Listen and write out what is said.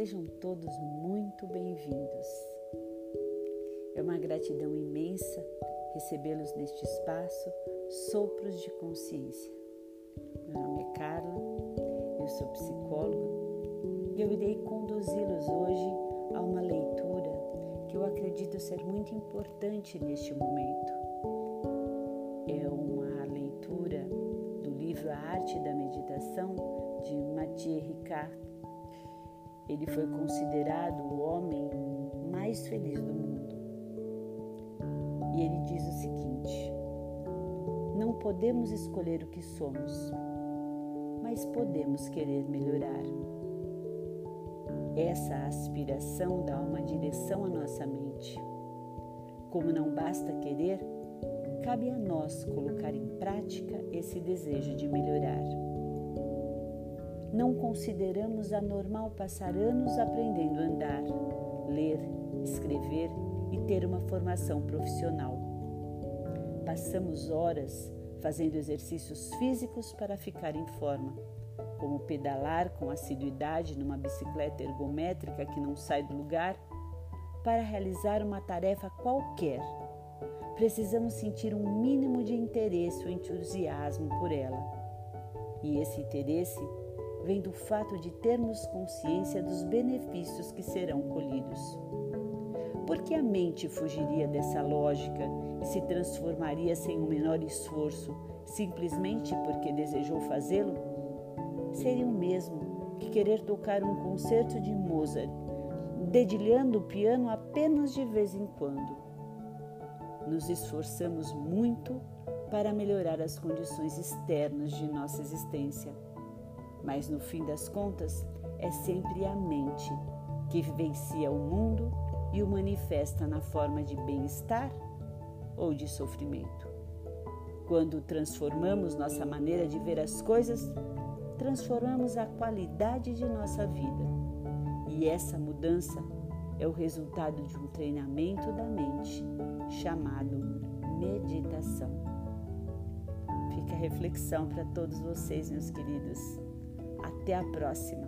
Sejam todos muito bem-vindos. É uma gratidão imensa recebê-los neste espaço Sopros de Consciência. Meu nome é Carla, eu sou psicóloga e eu irei conduzi-los hoje a uma leitura que eu acredito ser muito importante neste momento. É uma leitura do livro A Arte da Meditação Mathieu Ricard. Ele foi considerado o homem mais feliz do mundo. E ele diz o seguinte: Não podemos escolher o que somos, mas podemos querer melhorar. Essa aspiração dá uma direção à nossa mente. Como não basta querer, cabe a nós colocar em prática esse desejo de melhorar. Não consideramos anormal passar anos aprendendo a andar, ler, escrever e ter uma formação profissional. Passamos horas fazendo exercícios físicos para ficar em forma como pedalar com assiduidade numa bicicleta ergométrica que não sai do lugar, para realizar uma tarefa qualquer, precisamos sentir um mínimo de interesse ou entusiasmo por ela. E esse interesse vem do fato de termos consciência dos benefícios que serão colhidos. Por que a mente fugiria dessa lógica e se transformaria sem o menor esforço, simplesmente porque desejou fazê-lo? seria o mesmo que querer tocar um concerto de Mozart, dedilhando o piano apenas de vez em quando. Nos esforçamos muito para melhorar as condições externas de nossa existência, mas no fim das contas é sempre a mente que vivencia o mundo e o manifesta na forma de bem-estar ou de sofrimento. Quando transformamos nossa maneira de ver as coisas, transformamos a qualidade de nossa vida. E essa mudança é o resultado de um treinamento da mente chamado meditação. Fica a reflexão para todos vocês, meus queridos. Até a próxima!